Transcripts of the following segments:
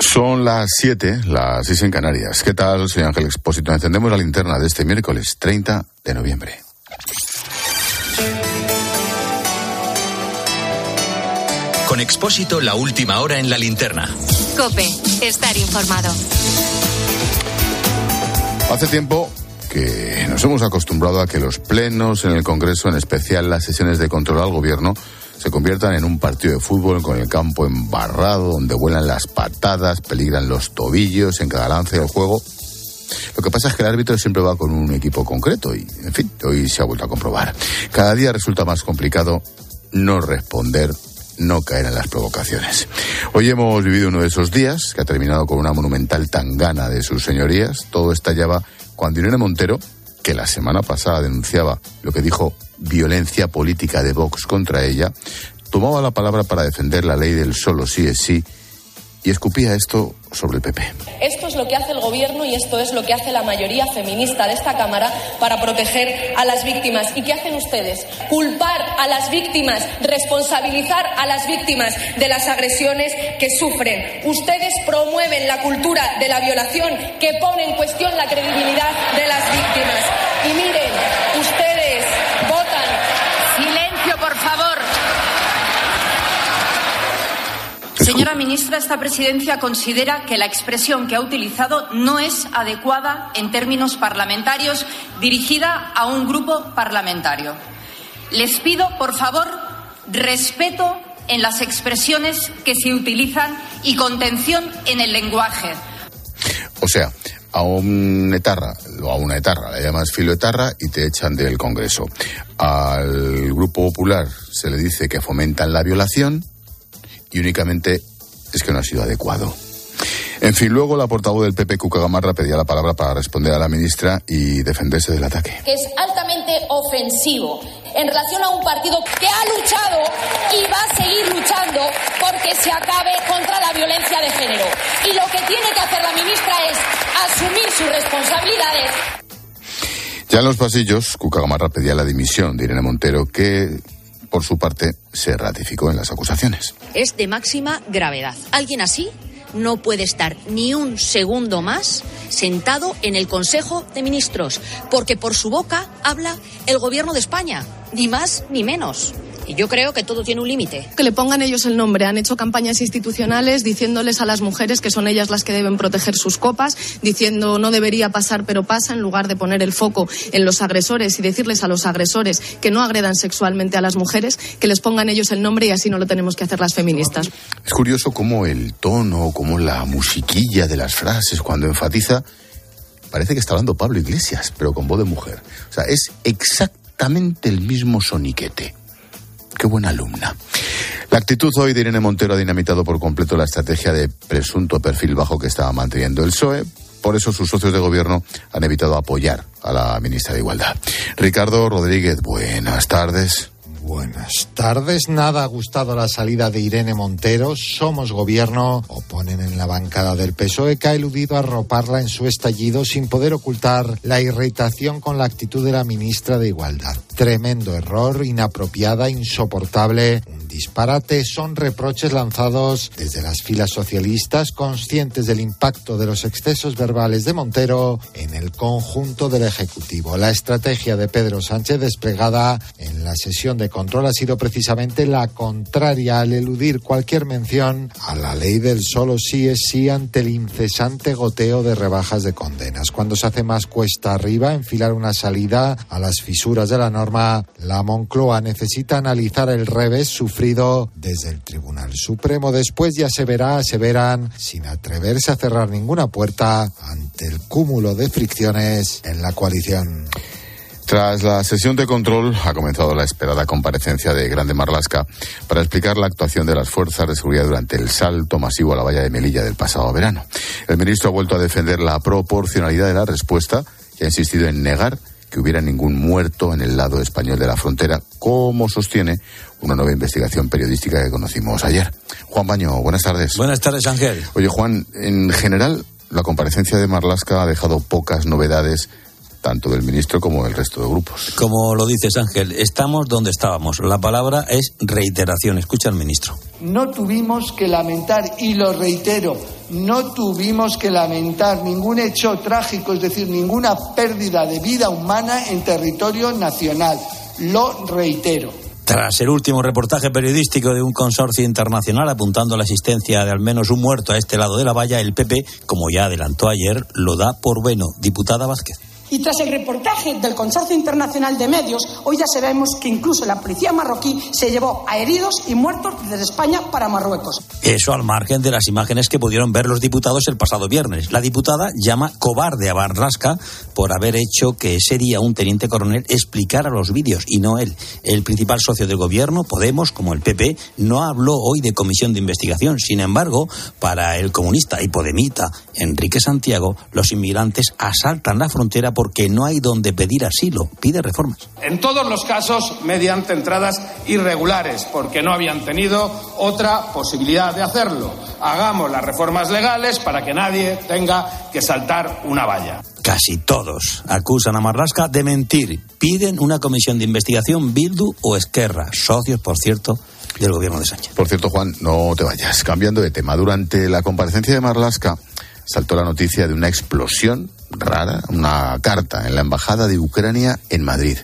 Son las 7, las 6 en Canarias. ¿Qué tal? Soy Ángel Expósito. Encendemos la linterna de este miércoles 30 de noviembre. Con Expósito, la última hora en la linterna. Cope, estar informado. Hace tiempo que nos hemos acostumbrado a que los plenos en el Congreso, en especial las sesiones de control al gobierno, se conviertan en un partido de fútbol con el campo embarrado, donde vuelan las patadas, peligran los tobillos en cada lance del juego. Lo que pasa es que el árbitro siempre va con un equipo concreto y, en fin, hoy se ha vuelto a comprobar. Cada día resulta más complicado no responder, no caer en las provocaciones. Hoy hemos vivido uno de esos días que ha terminado con una monumental tangana de sus señorías. Todo estallaba cuando Irene Montero, que la semana pasada denunciaba lo que dijo violencia política de Vox contra ella, tomaba la palabra para defender la ley del solo sí es sí y escupía esto sobre el PP. Esto es lo que hace el Gobierno y esto es lo que hace la mayoría feminista de esta Cámara para proteger a las víctimas. ¿Y qué hacen ustedes? Culpar a las víctimas, responsabilizar a las víctimas de las agresiones que sufren. Ustedes promueven la cultura de la violación que pone en cuestión la credibilidad de las víctimas. Y miren, ustedes Señora ministra, esta presidencia considera que la expresión que ha utilizado no es adecuada en términos parlamentarios dirigida a un grupo parlamentario. Les pido, por favor, respeto en las expresiones que se utilizan y contención en el lenguaje. O sea, a un etarra o a una etarra le llamas filo etarra y te echan del Congreso. Al Grupo Popular se le dice que fomentan la violación y únicamente es que no ha sido adecuado. En fin, luego la portavoz del PP, Cuca Gamarra, pedía la palabra para responder a la ministra y defenderse del ataque. Que es altamente ofensivo en relación a un partido que ha luchado y va a seguir luchando porque se acabe contra la violencia de género. Y lo que tiene que hacer la ministra es asumir sus responsabilidades. Ya en los pasillos, Cuca Gamarra pedía la dimisión de Irene Montero, que por su parte, se ratificó en las acusaciones. Es de máxima gravedad. Alguien así no puede estar ni un segundo más sentado en el Consejo de Ministros, porque por su boca habla el Gobierno de España, ni más ni menos. Y yo creo que todo tiene un límite. Que le pongan ellos el nombre. Han hecho campañas institucionales diciéndoles a las mujeres que son ellas las que deben proteger sus copas, diciendo no debería pasar pero pasa, en lugar de poner el foco en los agresores y decirles a los agresores que no agredan sexualmente a las mujeres, que les pongan ellos el nombre y así no lo tenemos que hacer las feministas. Es curioso cómo el tono, cómo la musiquilla de las frases cuando enfatiza, parece que está hablando Pablo Iglesias, pero con voz de mujer. O sea, es exactamente el mismo soniquete. Qué buena alumna. La actitud hoy de Irene Montero ha dinamitado por completo la estrategia de presunto perfil bajo que estaba manteniendo el PSOE. Por eso sus socios de gobierno han evitado apoyar a la ministra de Igualdad. Ricardo Rodríguez, buenas tardes. Buenas tardes. Nada ha gustado la salida de Irene Montero. Somos gobierno. Oponen en la bancada del PSOE que ha eludido arroparla en su estallido sin poder ocultar la irritación con la actitud de la ministra de Igualdad. Tremendo error, inapropiada, insoportable. Un disparate son reproches lanzados desde las filas socialistas conscientes del impacto de los excesos verbales de Montero en el conjunto del Ejecutivo. La estrategia de Pedro Sánchez desplegada en la sesión de control ha sido precisamente la contraria al eludir cualquier mención a la ley del solo sí es sí ante el incesante goteo de rebajas de condenas. Cuando se hace más cuesta arriba enfilar una salida a las fisuras de la norma, la Moncloa necesita analizar el revés sufrido desde el Tribunal Supremo. Después ya se verá, aseveran, sin atreverse a cerrar ninguna puerta ante el cúmulo de fricciones en la coalición. Tras la sesión de control ha comenzado la esperada comparecencia de Grande Marlasca para explicar la actuación de las fuerzas de seguridad durante el salto masivo a la valla de Melilla del pasado verano. El ministro ha vuelto a defender la proporcionalidad de la respuesta y ha insistido en negar que hubiera ningún muerto en el lado español de la frontera, como sostiene una nueva investigación periodística que conocimos ayer. Juan Baño, buenas tardes. Buenas tardes, Ángel. Oye, Juan, en general, la comparecencia de Marlasca ha dejado pocas novedades tanto del ministro como del resto de grupos. Como lo dices, Ángel, estamos donde estábamos. La palabra es reiteración. Escucha al ministro. No tuvimos que lamentar, y lo reitero, no tuvimos que lamentar ningún hecho trágico, es decir, ninguna pérdida de vida humana en territorio nacional. Lo reitero. Tras el último reportaje periodístico de un consorcio internacional apuntando a la existencia de al menos un muerto a este lado de la valla, el PP, como ya adelantó ayer, lo da por bueno. Diputada Vázquez. Y tras el reportaje del Consorcio Internacional de Medios, hoy ya sabemos que incluso la policía marroquí se llevó a heridos y muertos desde España para Marruecos. Eso al margen de las imágenes que pudieron ver los diputados el pasado viernes. La diputada llama cobarde a Barrasca por haber hecho que ese día un teniente coronel explicara los vídeos y no él. El principal socio del gobierno, Podemos, como el PP, no habló hoy de comisión de investigación. Sin embargo, para el comunista y podemita Enrique Santiago, los inmigrantes asaltan la frontera porque no hay donde pedir asilo. Pide reformas. En todos los casos, mediante entradas irregulares, porque no habían tenido otra posibilidad de hacerlo. Hagamos las reformas legales para que nadie tenga que saltar una valla. Casi todos acusan a Marlasca de mentir. Piden una comisión de investigación Bildu o Esquerra, socios, por cierto, del gobierno de Sánchez. Por cierto, Juan, no te vayas. Cambiando de tema, durante la comparecencia de Marlasca saltó la noticia de una explosión rara, una carta en la Embajada de Ucrania en Madrid.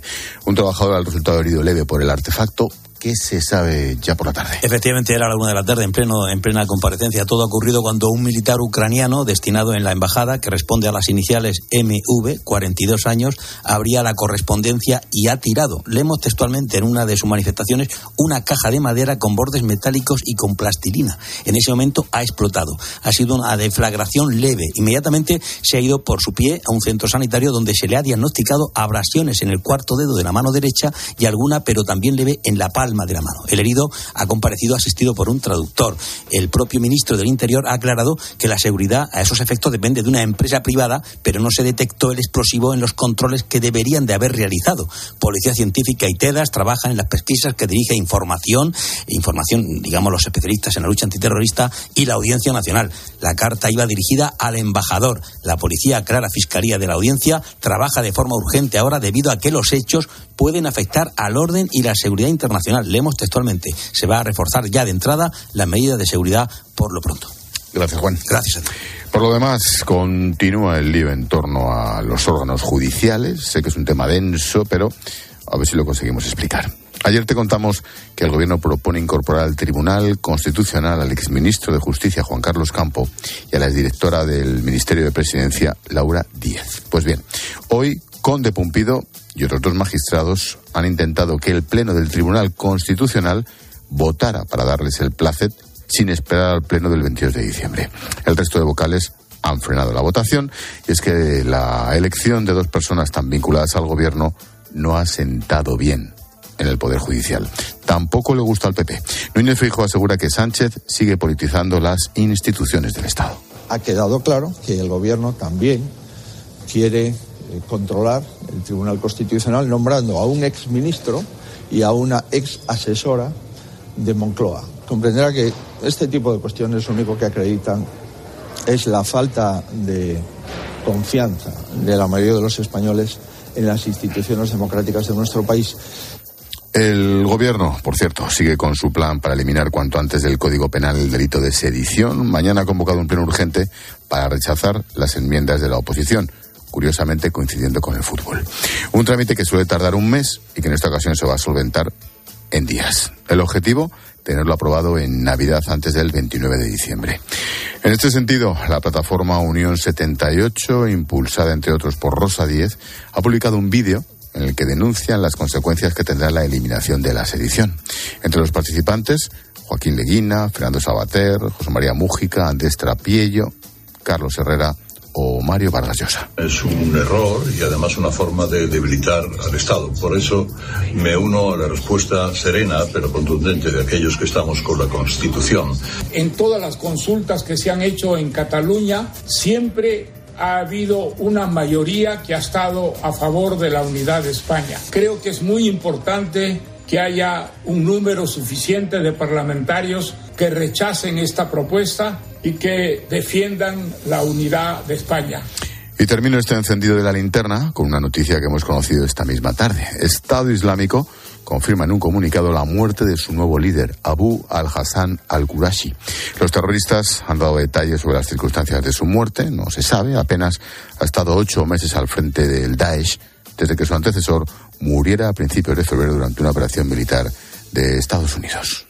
Un trabajador ha resultado herido leve por el artefacto ¿Qué se sabe ya por la tarde? Efectivamente, era la una de la tarde, en, pleno, en plena comparecencia. Todo ha ocurrido cuando un militar ucraniano destinado en la embajada, que responde a las iniciales MV, 42 años, abría la correspondencia y ha tirado, leemos textualmente en una de sus manifestaciones, una caja de madera con bordes metálicos y con plastilina. En ese momento ha explotado. Ha sido una deflagración leve. Inmediatamente se ha ido por su pie a un centro sanitario donde se le ha diagnosticado abrasiones en el cuarto dedo de la mano derecha y alguna, pero también leve, en la palma de la mano. El herido ha comparecido asistido por un traductor. El propio ministro del Interior ha aclarado que la seguridad a esos efectos depende de una empresa privada, pero no se detectó el explosivo en los controles que deberían de haber realizado. Policía Científica y TEDAS trabajan en las pesquisas que dirige Información, información, digamos, los especialistas en la lucha antiterrorista y la Audiencia Nacional. La carta iba dirigida al embajador. La policía aclara Fiscalía de la Audiencia trabaja de forma urgente ahora debido a que los hechos pueden afectar al orden y la seguridad internacional. Leemos textualmente, se va a reforzar ya de entrada la medida de seguridad por lo pronto. Gracias, Juan. Gracias. Por lo demás, continúa el lío en torno a los órganos judiciales. Sé que es un tema denso, pero a ver si lo conseguimos explicar. Ayer te contamos que el Gobierno propone incorporar al Tribunal Constitucional al exministro de Justicia, Juan Carlos Campo, y a la exdirectora del Ministerio de Presidencia, Laura Díez. Pues bien, hoy Conde Pumpido y otros dos magistrados han intentado que el Pleno del Tribunal Constitucional votara para darles el placet sin esperar al Pleno del 22 de diciembre. El resto de vocales han frenado la votación y es que la elección de dos personas tan vinculadas al Gobierno no ha sentado bien en el Poder Judicial. Tampoco le gusta al PP. Núñez Fijo asegura que Sánchez sigue politizando las instituciones del Estado. Ha quedado claro que el Gobierno también quiere eh, controlar el Tribunal Constitucional nombrando a un ex ministro y a una ex asesora de Moncloa. Comprenderá que este tipo de cuestiones lo único que acreditan es la falta de confianza de la mayoría de los españoles en las instituciones democráticas de nuestro país. El gobierno, por cierto, sigue con su plan para eliminar cuanto antes del Código Penal el delito de sedición. Mañana ha convocado un pleno urgente para rechazar las enmiendas de la oposición curiosamente coincidiendo con el fútbol. Un trámite que suele tardar un mes y que en esta ocasión se va a solventar en días. El objetivo, tenerlo aprobado en Navidad antes del 29 de diciembre. En este sentido, la plataforma Unión 78, impulsada entre otros por Rosa Díez, ha publicado un vídeo en el que denuncian las consecuencias que tendrá la eliminación de la sedición. Entre los participantes, Joaquín Leguina, Fernando Sabater, José María Mújica, Andrés Trapiello, Carlos Herrera o Mario Vargas Llosa. Es un error y además una forma de debilitar al Estado. Por eso me uno a la respuesta serena pero contundente de aquellos que estamos con la Constitución. En todas las consultas que se han hecho en Cataluña, siempre ha habido una mayoría que ha estado a favor de la unidad de España. Creo que es muy importante que haya un número suficiente de parlamentarios que rechacen esta propuesta y que defiendan la unidad de España. Y termino este encendido de la linterna con una noticia que hemos conocido esta misma tarde. Estado Islámico confirma en un comunicado la muerte de su nuevo líder, Abu al-Hassan al-Qurashi. Los terroristas han dado detalles sobre las circunstancias de su muerte, no se sabe, apenas ha estado ocho meses al frente del Daesh desde que su antecesor muriera a principios de febrero durante una operación militar de Estados Unidos.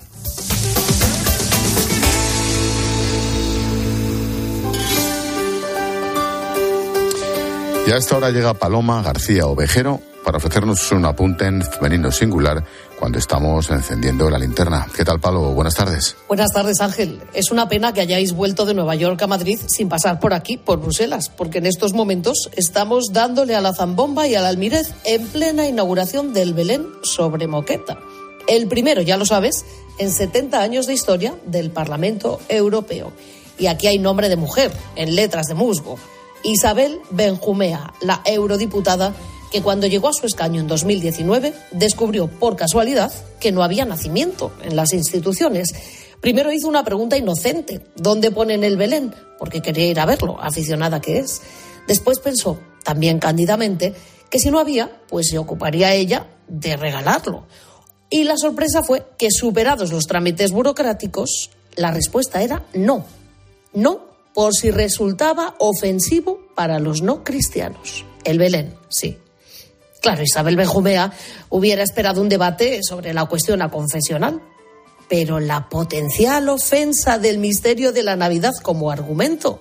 Y a esta hora llega Paloma García Ovejero para ofrecernos un apunte en femenino singular cuando estamos encendiendo la linterna. ¿Qué tal, Palo? Buenas tardes. Buenas tardes, Ángel. Es una pena que hayáis vuelto de Nueva York a Madrid sin pasar por aquí, por Bruselas, porque en estos momentos estamos dándole a la zambomba y al almirez en plena inauguración del Belén sobre Moqueta. El primero, ya lo sabes, en 70 años de historia del Parlamento Europeo. Y aquí hay nombre de mujer, en letras de musgo. Isabel Benjumea, la eurodiputada que cuando llegó a su escaño en 2019 descubrió por casualidad que no había nacimiento en las instituciones. Primero hizo una pregunta inocente, ¿dónde ponen el Belén? Porque quería ir a verlo, aficionada que es. Después pensó, también cándidamente, que si no había, pues se ocuparía ella de regalarlo. Y la sorpresa fue que superados los trámites burocráticos, la respuesta era no. No por si resultaba ofensivo para los no cristianos. El Belén, sí. Claro, Isabel Benjumea hubiera esperado un debate sobre la cuestión a confesional, pero la potencial ofensa del misterio de la Navidad como argumento,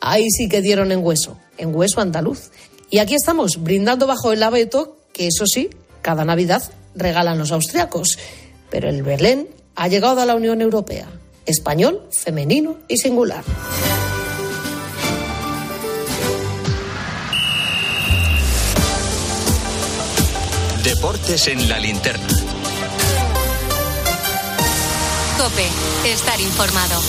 ahí sí que dieron en hueso, en hueso andaluz. Y aquí estamos, brindando bajo el abeto, que eso sí, cada Navidad regalan los austriacos, pero el Belén ha llegado a la Unión Europea, español, femenino y singular. Deportes en la linterna. Cope, estar informado.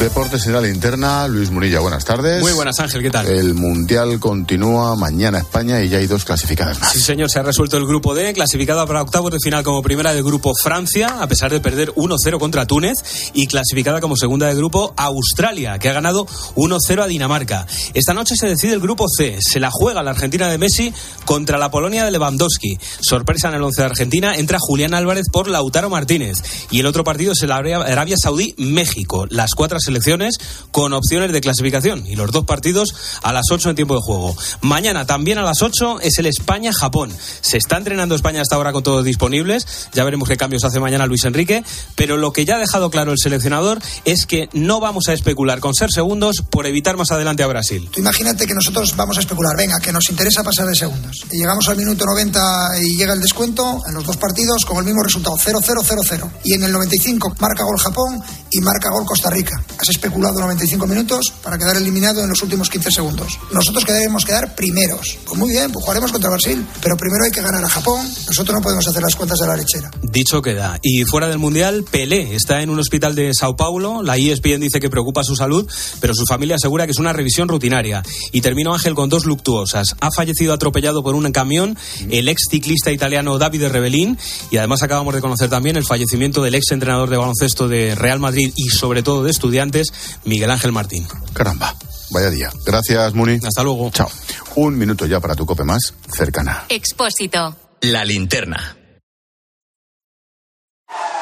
Deportes en la linterna, Luis Munilla, buenas tardes. Muy buenas, Ángel, ¿qué tal? El Mundial continúa mañana España y ya hay dos clasificadas más. Sí, señor, se ha resuelto el grupo D, clasificada para octavos de final como primera del grupo Francia, a pesar de perder 1-0 contra Túnez, y clasificada como segunda del grupo Australia, que ha ganado 1-0 a Dinamarca. Esta noche se decide el grupo C, se la juega la Argentina de Messi contra la Polonia de Lewandowski. Sorpresa en el 11 de Argentina, entra Julián Álvarez por Lautaro Martínez, y el otro partido es el Arabia Saudí-México. Las cuatro selecciones con opciones de clasificación y los dos partidos a las 8 en tiempo de juego. Mañana también a las 8 es el España-Japón. Se está entrenando España hasta ahora con todos disponibles. Ya veremos qué cambios hace mañana Luis Enrique. Pero lo que ya ha dejado claro el seleccionador es que no vamos a especular con ser segundos por evitar más adelante a Brasil. imagínate que nosotros vamos a especular. Venga, que nos interesa pasar de segundos. Y llegamos al minuto 90 y llega el descuento en los dos partidos con el mismo resultado, 0-0-0-0. Y en el 95 marca gol Japón y marca gol Costa Rica has especulado 95 minutos para quedar eliminado en los últimos 15 segundos. Nosotros queremos quedar primeros. Pues muy bien, pues jugaremos contra Brasil, pero primero hay que ganar a Japón. Nosotros no podemos hacer las cuentas de la lechera. Dicho queda. Y fuera del Mundial, Pelé está en un hospital de Sao Paulo. La ESPN dice que preocupa su salud, pero su familia asegura que es una revisión rutinaria. Y termino Ángel con dos luctuosas. Ha fallecido atropellado por un camión el ex ciclista italiano Davide Rebellín y además acabamos de conocer también el fallecimiento del ex entrenador de baloncesto de Real Madrid y sobre todo de estudiantes Miguel Ángel Martín. Caramba. Vaya día. Gracias, Muni. Hasta luego. Chao. Un minuto ya para tu cope más cercana. Expósito. La linterna.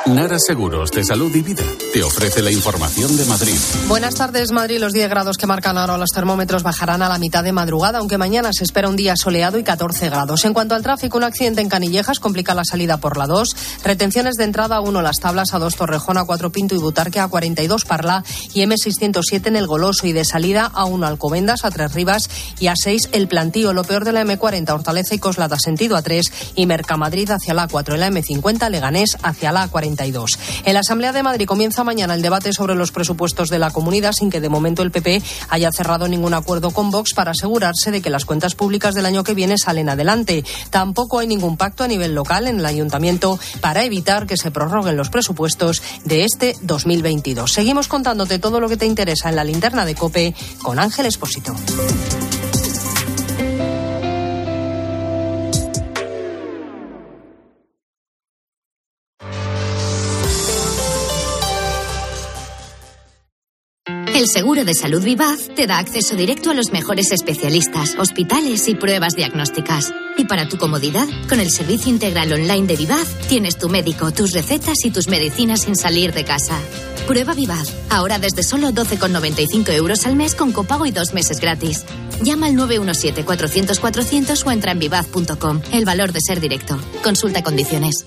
Nara Seguros de Salud y Vida te ofrece la información de Madrid. Buenas tardes, Madrid. Los 10 grados que marcan ahora los termómetros bajarán a la mitad de madrugada, aunque mañana se espera un día soleado y 14 grados. En cuanto al tráfico, un accidente en Canillejas complica la salida por la 2. Retenciones de entrada a 1 Las Tablas, a 2 Torrejón, a 4 Pinto y Butarque, a 42 Parla y M607 en el Goloso y de salida a 1 Alcobendas, a 3 Rivas y a 6 El Plantío. Lo peor de la M40 Hortaleza y Coslada sentido a 3 y Mercamadrid hacia la 4. La M50 Leganés hacia la 40. En la Asamblea de Madrid comienza mañana el debate sobre los presupuestos de la comunidad sin que de momento el PP haya cerrado ningún acuerdo con Vox para asegurarse de que las cuentas públicas del año que viene salen adelante. Tampoco hay ningún pacto a nivel local en el ayuntamiento para evitar que se prorroguen los presupuestos de este 2022. Seguimos contándote todo lo que te interesa en la linterna de Cope con Ángel Espósito. El seguro de salud Vivaz te da acceso directo a los mejores especialistas, hospitales y pruebas diagnósticas. Y para tu comodidad, con el servicio integral online de Vivaz, tienes tu médico, tus recetas y tus medicinas sin salir de casa. Prueba Vivaz, ahora desde solo 12,95 euros al mes con copago y dos meses gratis. Llama al 917-400-400 o entra en vivaz.com. El valor de ser directo. Consulta condiciones.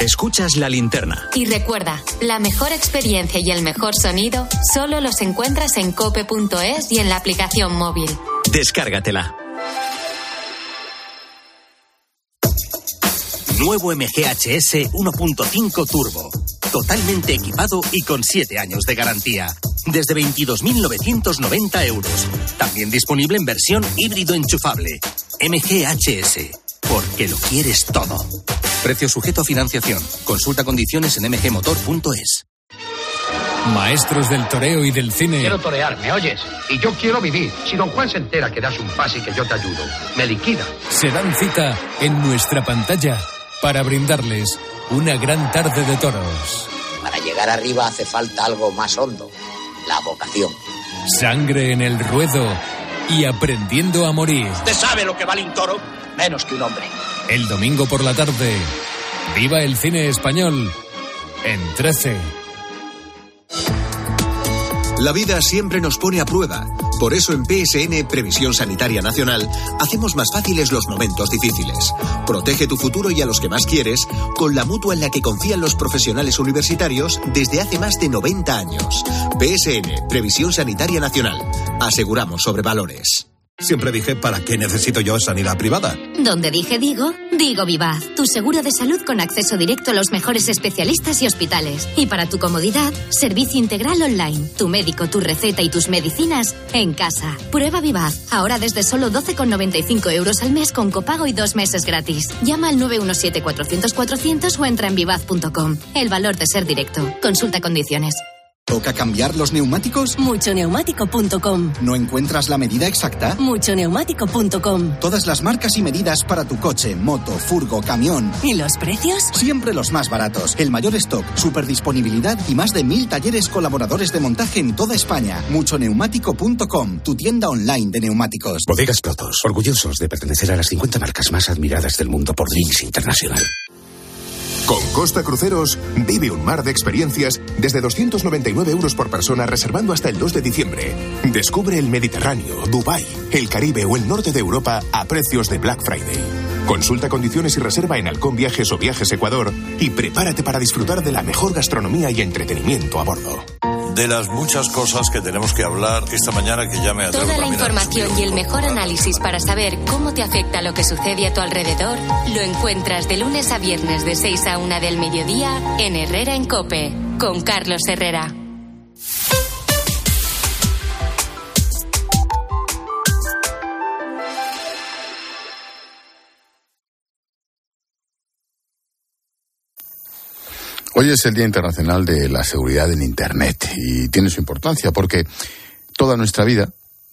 Escuchas la linterna. Y recuerda, la mejor experiencia y el mejor sonido solo los encuentras en cope.es y en la aplicación móvil. Descárgatela. Nuevo MGHS 1.5 Turbo. Totalmente equipado y con 7 años de garantía. Desde 22.990 euros. También disponible en versión híbrido enchufable. MGHS. Porque lo quieres todo. Precio sujeto a financiación. Consulta condiciones en mgmotor.es. Maestros del toreo y del cine. Quiero torear, ¿me oyes? Y yo quiero vivir. Si don Juan se entera que das un pase y que yo te ayudo, me liquida. Se dan cita en nuestra pantalla para brindarles una gran tarde de toros. Para llegar arriba hace falta algo más hondo, la vocación. Sangre en el ruedo y aprendiendo a morir. ¿Usted sabe lo que vale un toro? Menos que un hombre. El domingo por la tarde, viva el cine español en 13. La vida siempre nos pone a prueba. Por eso en PSN Previsión Sanitaria Nacional hacemos más fáciles los momentos difíciles. Protege tu futuro y a los que más quieres con la mutua en la que confían los profesionales universitarios desde hace más de 90 años. PSN Previsión Sanitaria Nacional. Aseguramos sobre valores. Siempre dije, ¿para qué necesito yo sanidad privada? Donde dije digo, digo Vivaz, tu seguro de salud con acceso directo a los mejores especialistas y hospitales. Y para tu comodidad, servicio integral online, tu médico, tu receta y tus medicinas en casa. Prueba Vivaz, ahora desde solo 12,95 euros al mes con copago y dos meses gratis. Llama al 917-400-400 o entra en vivaz.com. El valor de ser directo. Consulta condiciones. ¿Toca cambiar los neumáticos? Muchoneumático.com. ¿No encuentras la medida exacta? Muchoneumático.com. Todas las marcas y medidas para tu coche, moto, furgo, camión. ¿Y los precios? Siempre los más baratos. El mayor stock, super disponibilidad y más de mil talleres colaboradores de montaje en toda España. Muchoneumático.com, tu tienda online de neumáticos. Bodegas Protos, orgullosos de pertenecer a las 50 marcas más admiradas del mundo por Drinks Internacional. Con Costa Cruceros, vive un mar de experiencias desde 299 euros por persona reservando hasta el 2 de diciembre. Descubre el Mediterráneo, Dubái, el Caribe o el norte de Europa a precios de Black Friday. Consulta condiciones y reserva en Halcón Viajes o Viajes Ecuador y prepárate para disfrutar de la mejor gastronomía y entretenimiento a bordo. De las muchas cosas que tenemos que hablar esta mañana que ya me atrevo Toda la información y el mejor análisis para saber cómo te afecta lo que sucede a tu alrededor lo encuentras de lunes a viernes de 6 a 1 del mediodía en Herrera en Cope con Carlos Herrera. Hoy es el Día Internacional de la Seguridad en Internet y tiene su importancia porque toda nuestra vida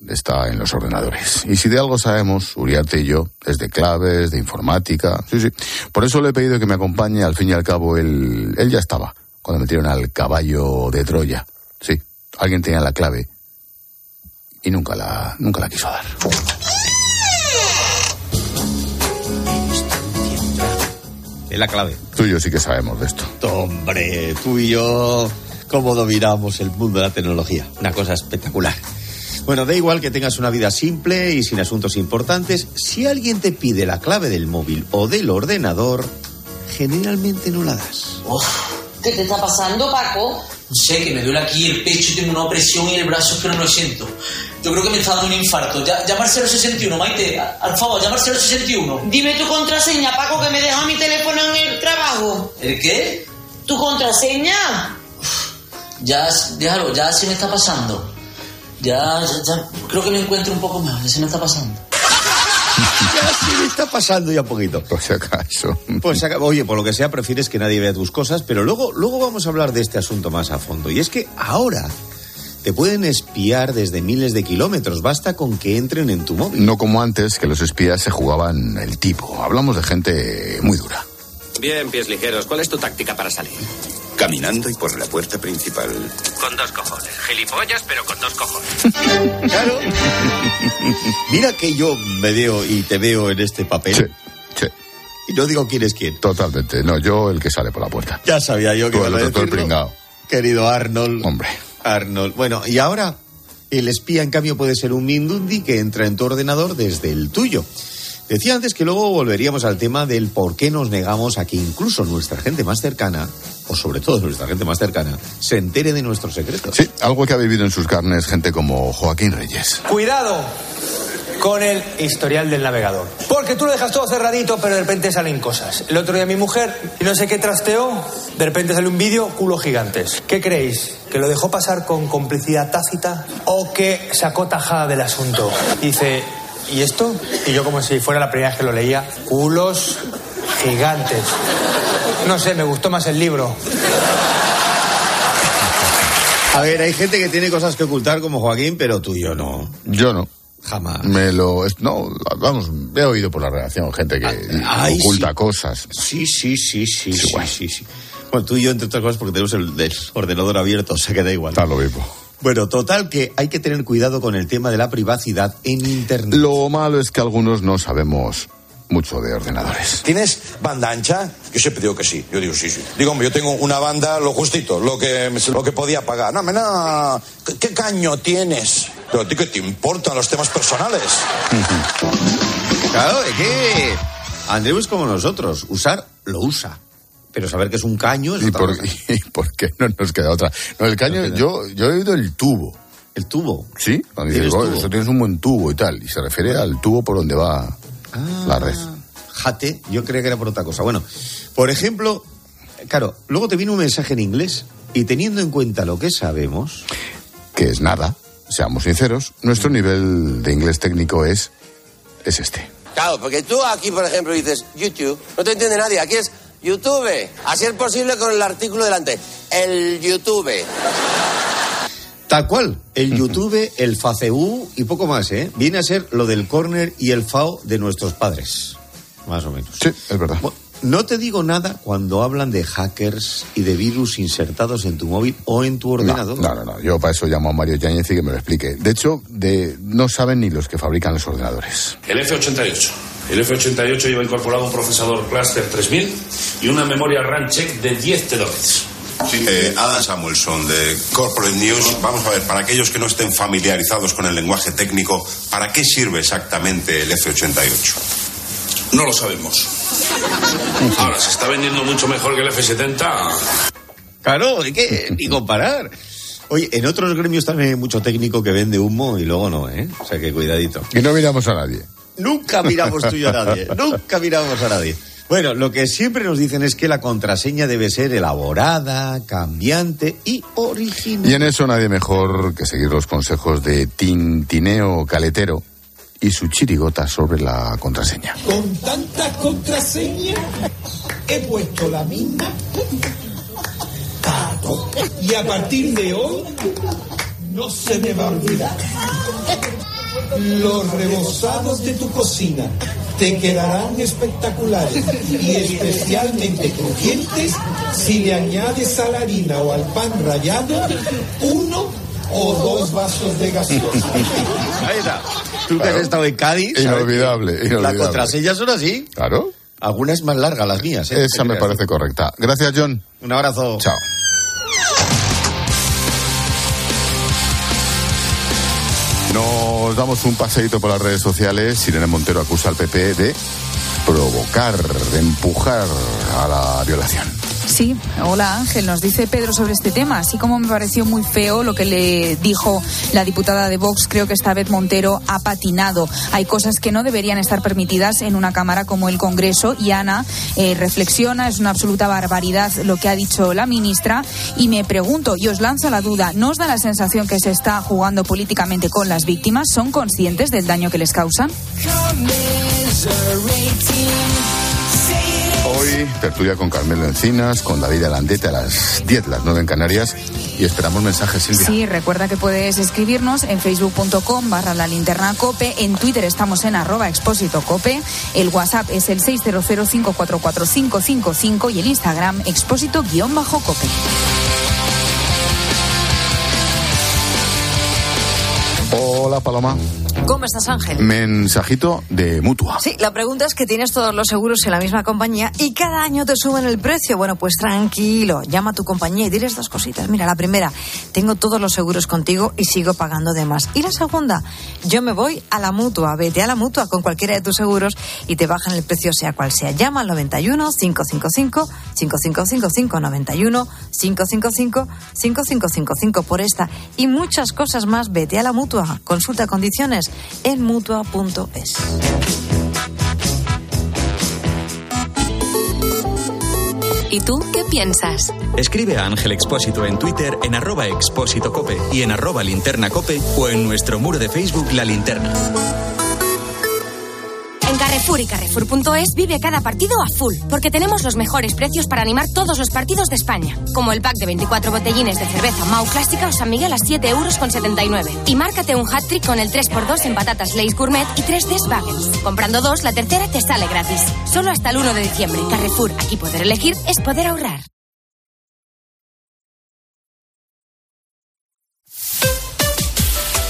está en los ordenadores. Y si de algo sabemos, Uriarte y yo, es de claves, de informática. Sí, sí. Por eso le he pedido que me acompañe. Al fin y al cabo, él, él ya estaba cuando metieron al caballo de Troya. Sí, alguien tenía la clave y nunca la, nunca la quiso dar. Es la clave. Tú y yo sí que sabemos de esto. Hombre, tú y yo, cómo dominamos el mundo de la tecnología. Una cosa espectacular. Bueno, da igual que tengas una vida simple y sin asuntos importantes. Si alguien te pide la clave del móvil o del ordenador, generalmente no la das. ¿Qué te está pasando, Paco? No sé, que me duele aquí el pecho y tengo una opresión en el brazo que no lo siento. Yo creo que me está dando un infarto. Ya, llama al 061, Maite. Al favor, llama al 061. Dime tu contraseña, Paco, que me deja mi teléfono en el trabajo. ¿El qué? ¿Tu contraseña? Ya, déjalo, ya se me está pasando. Ya, ya, ya, creo que me encuentro un poco mejor, ya se me está pasando. Ya se me está pasando ya un poquito. Por si acaso. Pues oye, por lo que sea, prefieres que nadie vea tus cosas, pero luego, luego vamos a hablar de este asunto más a fondo. Y es que ahora te pueden espiar desde miles de kilómetros, basta con que entren en tu móvil. No como antes, que los espías se jugaban el tipo. Hablamos de gente muy dura. Bien, pies ligeros. ¿Cuál es tu táctica para salir? Caminando y por la puerta principal. Con dos cojones. Gilipollas, pero con dos cojones. Claro. Mira que yo me veo y te veo en este papel. Sí, sí. Y no digo quién es quién. Totalmente. No, yo el que sale por la puerta. Ya sabía yo que iba el a otro, tú el decirlo. Querido Arnold. Hombre. Arnold. Bueno, y ahora el espía, en cambio, puede ser un Mindundi que entra en tu ordenador desde el tuyo. Decía antes que luego volveríamos al tema del por qué nos negamos a que incluso nuestra gente más cercana, o sobre todo nuestra gente más cercana, se entere de nuestros secretos. Sí, algo que ha vivido en sus carnes gente como Joaquín Reyes. Cuidado con el historial del navegador. Porque tú lo dejas todo cerradito, pero de repente salen cosas. El otro día mi mujer, y no sé qué trasteó, de repente sale un vídeo, culos gigantes. ¿Qué creéis? ¿Que lo dejó pasar con complicidad tácita o que sacó tajada del asunto? Dice, ¿y esto? Y yo como si fuera la primera vez que lo leía, culos gigantes. No sé, me gustó más el libro. A ver, hay gente que tiene cosas que ocultar como Joaquín, pero tú y yo no. Yo no. Jamás. Me lo. es- No, vamos, he oído por la redacción gente que ay, oculta sí. cosas. Sí, sí, sí, sí, sí, sí, sí. Bueno, tú y yo, entre otras cosas, porque tenemos el, el ordenador abierto, o sea que da igual. Está lo mismo. Bueno, total que hay que tener cuidado con el tema de la privacidad en Internet. Lo malo es que algunos no sabemos mucho de ordenadores. ¿Tienes banda ancha? Yo siempre digo que sí. Yo digo sí, sí. Digo, hombre, yo tengo una banda lo justito, lo que, lo que podía pagar. No, me no. ¿Qué, qué caño tienes? Pero a ti qué te importan los temas personales. Claro, es que Andreu es como nosotros. Usar, lo usa. Pero saber que es un caño es ¿Y otra por, cosa. y por qué no nos queda otra? No, el caño, yo, yo he oído el tubo. ¿El tubo? Sí, cuando dices, ¿Tienes "Oh, esto tienes un buen tubo y tal. Y se refiere al tubo por donde va la red. Jate, yo creía que era por otra cosa. Bueno, por ejemplo, claro, luego te viene un mensaje en inglés y teniendo en cuenta lo que sabemos, Que es nada, seamos sinceros, nuestro nivel de inglés técnico es, es este. Claro, porque tú aquí, por ejemplo, dices YouTube, no te entiende nadie. Aquí es YouTube. A ser posible con el artículo delante. El YouTube. tal cual, el YouTube, el FACEU y poco más, ¿eh? Viene a ser lo del corner y el FAO de nuestros padres, más o menos. Sí, es verdad. Bueno, no te digo nada cuando hablan de hackers y de virus insertados en tu móvil o en tu ordenador. No, no, no. Yo para eso llamo a Mario Yáñez y que me lo explique. De hecho, de, no saben ni los que fabrican los ordenadores. El F88. El F88 lleva incorporado un procesador Cluster 3000 y una memoria RAM check de 10 terabits. Sí, eh, Adam Samuelson de Corporate News. Vamos a ver, para aquellos que no estén familiarizados con el lenguaje técnico, ¿para qué sirve exactamente el F88? No lo sabemos. Ahora, se está vendiendo mucho mejor que el F70. Claro, hay que ni comparar. Oye, en otros gremios también hay mucho técnico que vende humo y luego no, ¿eh? O sea que cuidadito. Y no miramos a nadie. Nunca miramos tú y yo a nadie. Nunca miramos a nadie. Bueno, lo que siempre nos dicen es que la contraseña debe ser elaborada, cambiante y original. Y en eso nadie mejor que seguir los consejos de Tintineo Caletero y su chirigota sobre la contraseña. Con tantas contraseñas he puesto la misma. Y a partir de hoy no se me va a olvidar. Los rebozados de tu cocina te quedarán espectaculares y especialmente crujientes si le añades a la harina o al pan rallado uno o dos vasos de gaseosa. Ahí está. Tú que has estado en Cádiz. Inolvidable, inolvidable. Las contraseñas son así. Claro. Algunas más largas, las mías. ¿eh? Esa me parece correcta. Gracias, John. Un abrazo. Chao. Nos damos un paseíto por las redes sociales. Irene Montero acusa al PP de provocar, de empujar a la violación. Sí, hola Ángel, nos dice Pedro sobre este tema. Así como me pareció muy feo lo que le dijo la diputada de Vox, creo que esta vez Montero ha patinado. Hay cosas que no deberían estar permitidas en una Cámara como el Congreso y Ana eh, reflexiona, es una absoluta barbaridad lo que ha dicho la ministra y me pregunto y os lanzo la duda, ¿no os da la sensación que se está jugando políticamente con las víctimas? ¿Son conscientes del daño que les causan? Hoy tertulia con Carmelo Encinas, con David Alandete a las 10, las 9 en Canarias y esperamos mensajes, Silvia. Sí, recuerda que puedes escribirnos en facebook.com barra la linterna cope, en Twitter estamos en arroba expósito cope, el WhatsApp es el 600544555 y el Instagram expósito guion bajo cope. Hola, Paloma. ¿Cómo estás, Ángel? Mensajito de mutua. Sí, la pregunta es que tienes todos los seguros en la misma compañía y cada año te suben el precio. Bueno, pues tranquilo, llama a tu compañía y diles dos cositas. Mira, la primera, tengo todos los seguros contigo y sigo pagando de más. Y la segunda, yo me voy a la mutua. Vete a la mutua con cualquiera de tus seguros y te bajan el precio sea cual sea. Llama al 91 555 5555 91 555 5555 por esta y muchas cosas más. Vete a la mutua. Consulta condiciones en mutua.es. ¿Y tú qué piensas? Escribe a Ángel Expósito en Twitter en arroba expósito cope y en arroba linterna cope o en nuestro muro de Facebook La Linterna. Carrefour y Carrefour.es vive cada partido a full, porque tenemos los mejores precios para animar todos los partidos de España. Como el pack de 24 botellines de cerveza Mau Clásica o San Miguel a 7 euros con 79. Y márcate un hat-trick con el 3x2 en patatas Lays Gourmet y 3 Des Bagels. Comprando dos, la tercera te sale gratis. Solo hasta el 1 de diciembre. Carrefour, aquí poder elegir es poder ahorrar.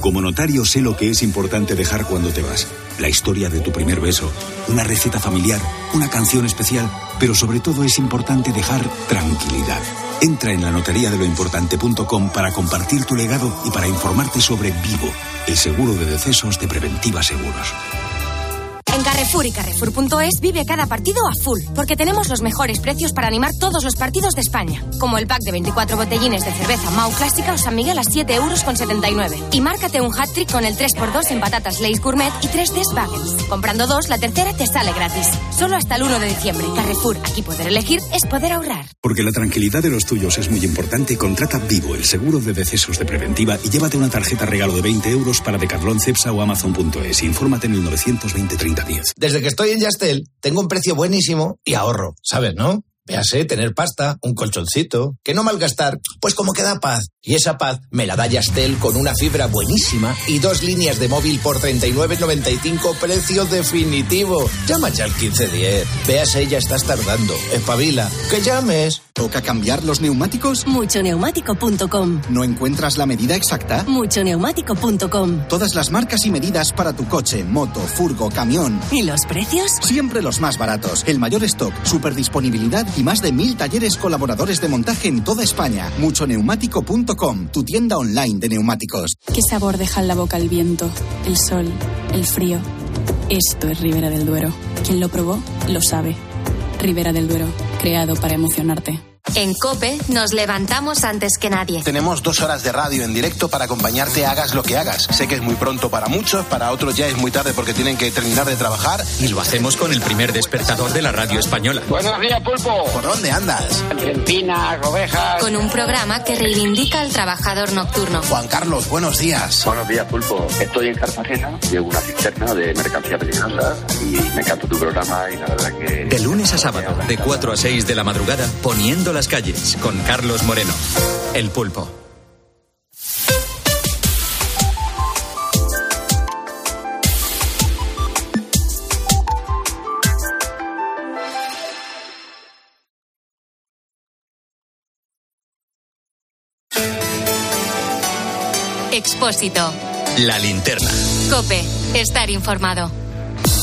Como notario sé lo que es importante dejar cuando te vas. La historia de tu primer beso, una receta familiar, una canción especial, pero sobre todo es importante dejar tranquilidad. Entra en la notaría de lo importante.com para compartir tu legado y para informarte sobre Vivo, el seguro de decesos de Preventiva Seguros. En Carrefour y Carrefour.es vive cada partido a full, porque tenemos los mejores precios para animar todos los partidos de España. Como el pack de 24 botellines de cerveza Mau Clásica o San Miguel a 7 euros con 79. Y márcate un hat-trick con el 3x2 en patatas Lays Gourmet y 3 Des Bagels. Comprando dos, la tercera te sale gratis. Solo hasta el 1 de diciembre. Carrefour, aquí poder elegir es poder ahorrar. Porque la tranquilidad de los tuyos es muy importante, contrata Vivo, el seguro de decesos de Preventiva y llévate una tarjeta regalo de 20 euros para Decathlon, Cepsa o Amazon.es. Infórmate en el 920 30 10. Desde que estoy en Yastel, tengo un precio buenísimo y ahorro, ¿sabes, no? Véase, tener pasta, un colchoncito, que no malgastar, pues como que da paz. Y esa paz me la da Yastel con una fibra buenísima y dos líneas de móvil por 39.95 precio definitivo. Llama ya al 1510. Véase, ya estás tardando. Espabila. Que llames. ¿Toca cambiar los neumáticos? Muchoneumático.com. ¿No encuentras la medida exacta? Muchoneumático.com. Todas las marcas y medidas para tu coche, moto, furgo, camión. ¿Y los precios? Siempre los más baratos. El mayor stock, super disponibilidad y más de mil talleres colaboradores de montaje en toda España. Muchoneumático.com, tu tienda online de neumáticos. ¿Qué sabor deja en la boca el viento, el sol, el frío? Esto es Ribera del Duero. Quien lo probó, lo sabe. Ribera del Duero, creado para emocionarte. En Cope nos levantamos antes que nadie. Tenemos dos horas de radio en directo para acompañarte hagas lo que hagas. Sé que es muy pronto para muchos, para otros ya es muy tarde porque tienen que terminar de trabajar. Y lo hacemos con el primer despertador de la radio española. Buenos días, Pulpo. ¿Por dónde andas? Argentina, ovejas. Con un programa que reivindica al trabajador nocturno. Juan Carlos, buenos días. Buenos días, Pulpo. Estoy en Cartagena, llevo una cisterna de mercancía peligrosa y me encanta tu programa y la verdad que... De lunes a sábado, de 4 a 6 de la madrugada, poniendo las calles con Carlos Moreno. El pulpo. Expósito. La linterna. Cope, estar informado.